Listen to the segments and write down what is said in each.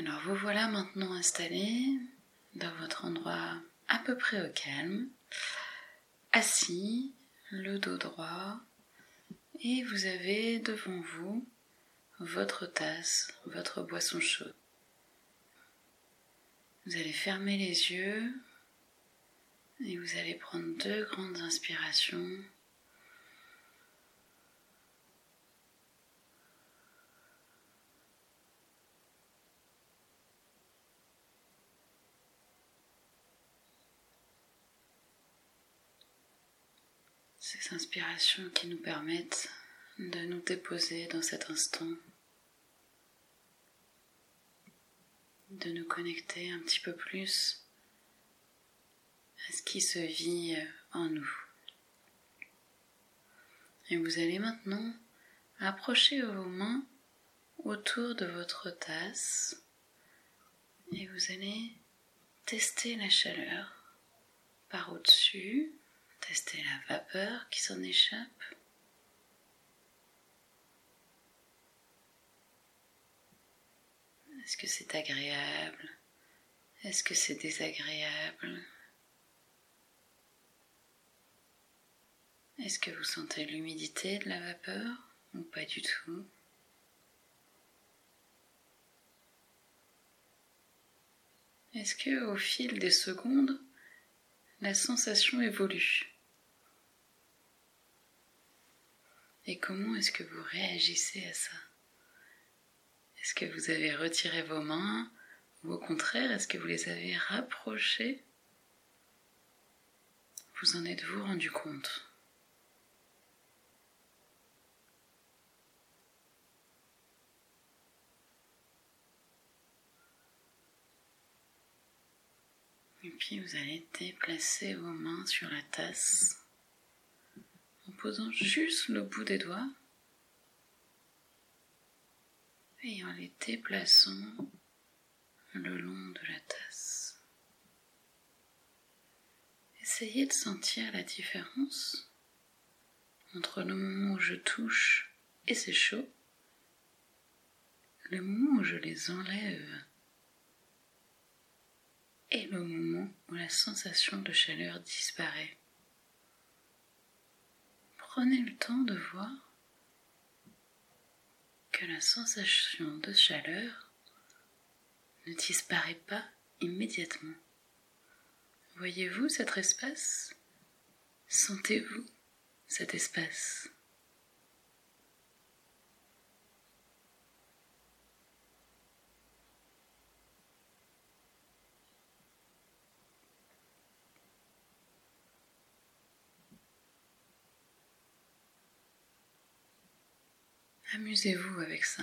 Alors vous voilà maintenant installé dans votre endroit à peu près au calme, assis, le dos droit, et vous avez devant vous votre tasse, votre boisson chaude. Vous allez fermer les yeux et vous allez prendre deux grandes inspirations. Ces inspirations qui nous permettent de nous déposer dans cet instant, de nous connecter un petit peu plus à ce qui se vit en nous. Et vous allez maintenant approcher vos mains autour de votre tasse et vous allez tester la chaleur Tester la vapeur qui s'en échappe. Est-ce que c'est agréable? Est-ce que c'est désagréable? Est-ce que vous sentez l'humidité de la vapeur ou pas du tout? Est-ce que au fil des secondes, la sensation évolue? Et comment est-ce que vous réagissez à ça? Est-ce que vous avez retiré vos mains? Ou au contraire, est-ce que vous les avez rapprochées? Vous en êtes-vous rendu compte? Et puis vous allez déplacer vos mains sur la tasse en posant juste le bout des doigts et en les déplaçant le long de la tasse. Essayez de sentir la différence entre le moment où je touche et c'est chaud, le moment où je les enlève et le moment où la sensation de chaleur disparaît prenez le temps de voir que la sensation de chaleur ne disparaît pas immédiatement. Voyez-vous cet espace? Sentez-vous cet espace? Amusez-vous avec ça,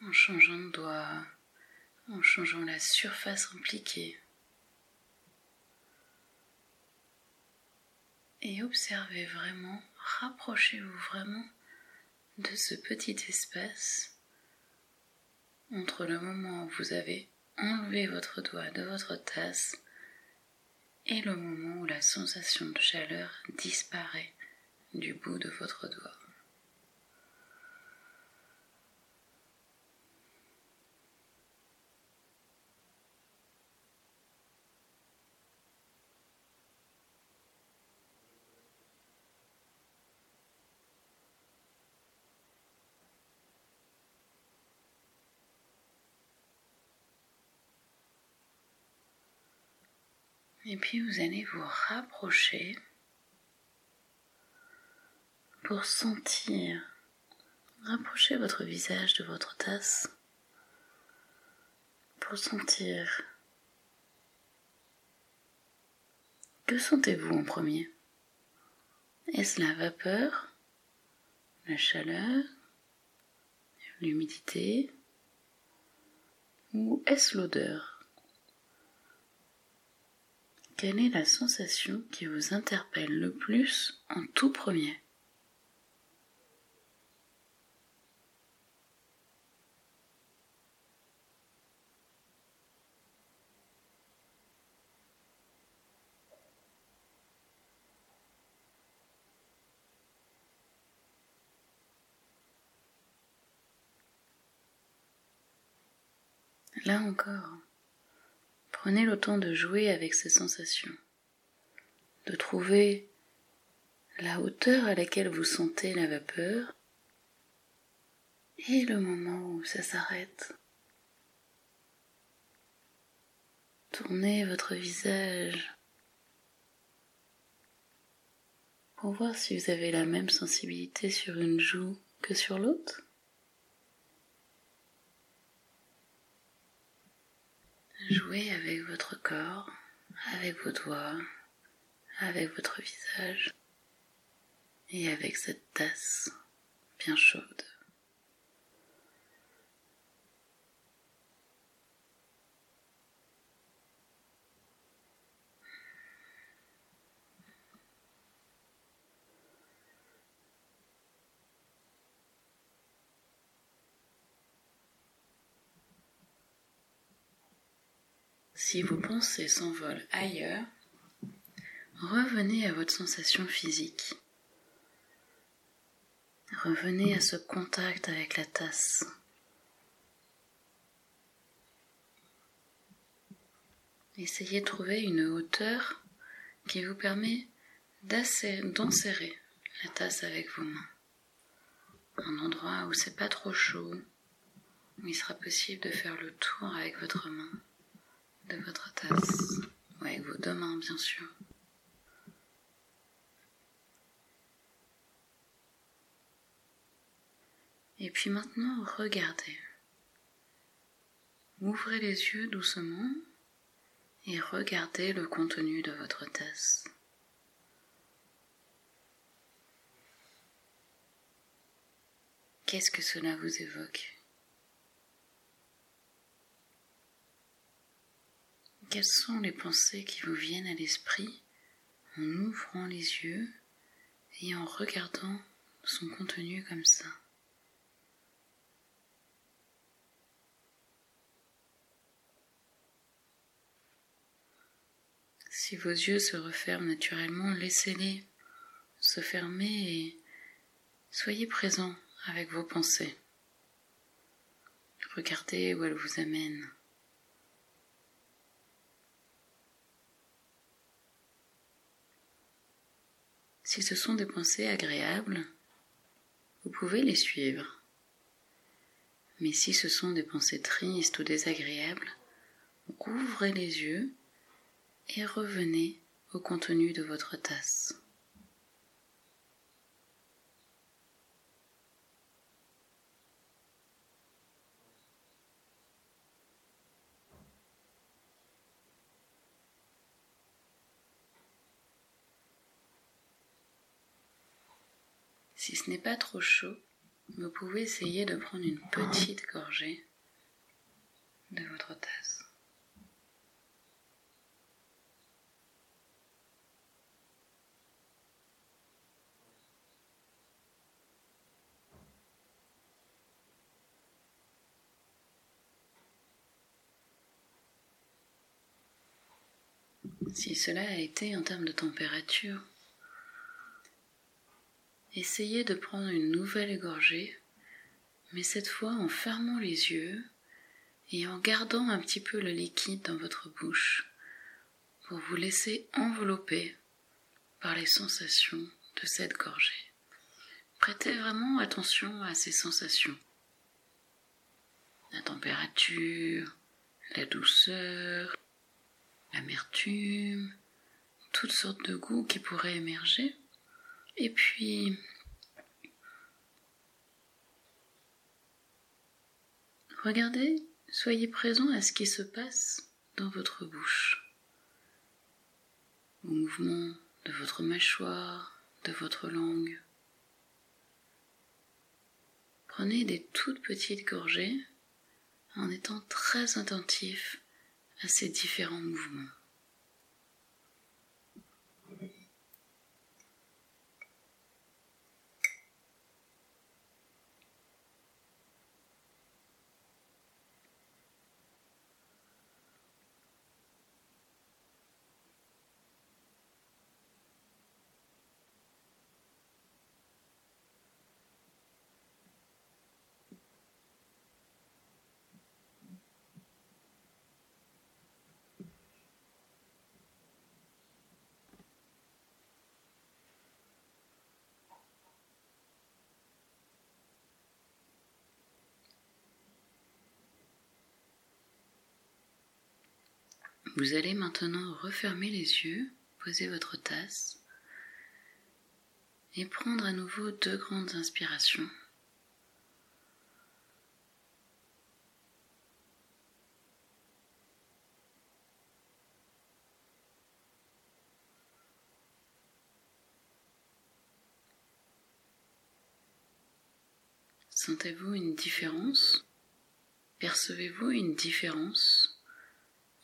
en changeant de doigt, en changeant la surface impliquée. Et observez vraiment, rapprochez-vous vraiment de ce petit espace entre le moment où vous avez enlevé votre doigt de votre tasse et le moment où la sensation de chaleur disparaît du bout de votre doigt. Et puis vous allez vous rapprocher pour sentir, rapprocher votre visage de votre tasse pour sentir. Que sentez-vous en premier Est-ce la vapeur, la chaleur, l'humidité ou est-ce l'odeur? Quelle est la sensation qui vous interpelle le plus en tout premier? Là encore, prenez le temps de jouer avec ces sensations, de trouver la hauteur à laquelle vous sentez la vapeur et le moment où ça s'arrête. Tournez votre visage pour voir si vous avez la même sensibilité sur une joue que sur l'autre. Jouez avec votre corps, avec vos doigts, avec votre visage et avec cette tasse bien chaude. Si vos pensées s'envolent ailleurs, revenez à votre sensation physique. Revenez à ce contact avec la tasse. Essayez de trouver une hauteur qui vous permet d'enserrer la tasse avec vos mains. Un endroit où c'est pas trop chaud, où il sera possible de faire le tour avec votre main de votre tasse, ou avec vos deux mains bien sûr. Et puis maintenant, regardez. Ouvrez les yeux doucement et regardez le contenu de votre tasse. Qu'est-ce que cela vous évoque? Quelles sont les pensées qui vous viennent à l'esprit en ouvrant les yeux et en regardant son contenu comme ça? Si vos yeux se referment naturellement, laissez-les se fermer et soyez présent avec vos pensées. Regardez où elles vous amènent. Si ce sont des pensées agréables, vous pouvez les suivre. Mais si ce sont des pensées tristes ou désagréables, ouvrez les yeux et revenez au contenu de votre tasse. Si ce n'est pas trop chaud, vous pouvez essayer de prendre une petite gorgée de votre tasse. Si cela a été en termes de température, Essayez de prendre une nouvelle gorgée, mais cette fois en fermant les yeux et en gardant un petit peu le liquide dans votre bouche pour vous laisser envelopper par les sensations de cette gorgée. Prêtez vraiment attention à ces sensations. La température, la douceur, l'amertume, toutes sortes de goûts qui pourraient émerger. Et puis, regardez, soyez présent à ce qui se passe dans votre bouche, au mouvement de votre mâchoire, de votre langue. Prenez des toutes petites gorgées en étant très attentif à ces différents mouvements. Vous allez maintenant refermer les yeux, poser votre tasse et prendre à nouveau deux grandes inspirations. Sentez-vous une différence? Percevez-vous une différence?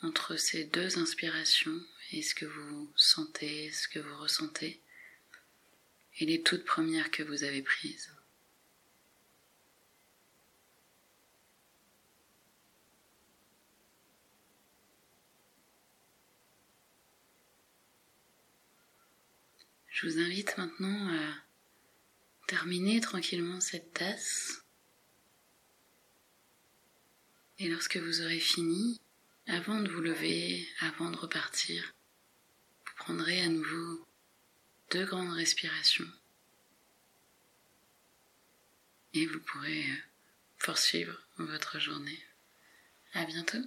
Entre ces deux inspirations et ce que vous sentez, ce que vous ressentez et les toutes premières que vous avez prises. Je vous invite maintenant à terminer tranquillement cette tasse. Et lorsque vous aurez fini, avant de vous lever, avant de repartir, vous prendrez à nouveau deux grandes respirations. Et vous pourrez poursuivre votre journée. À bientôt.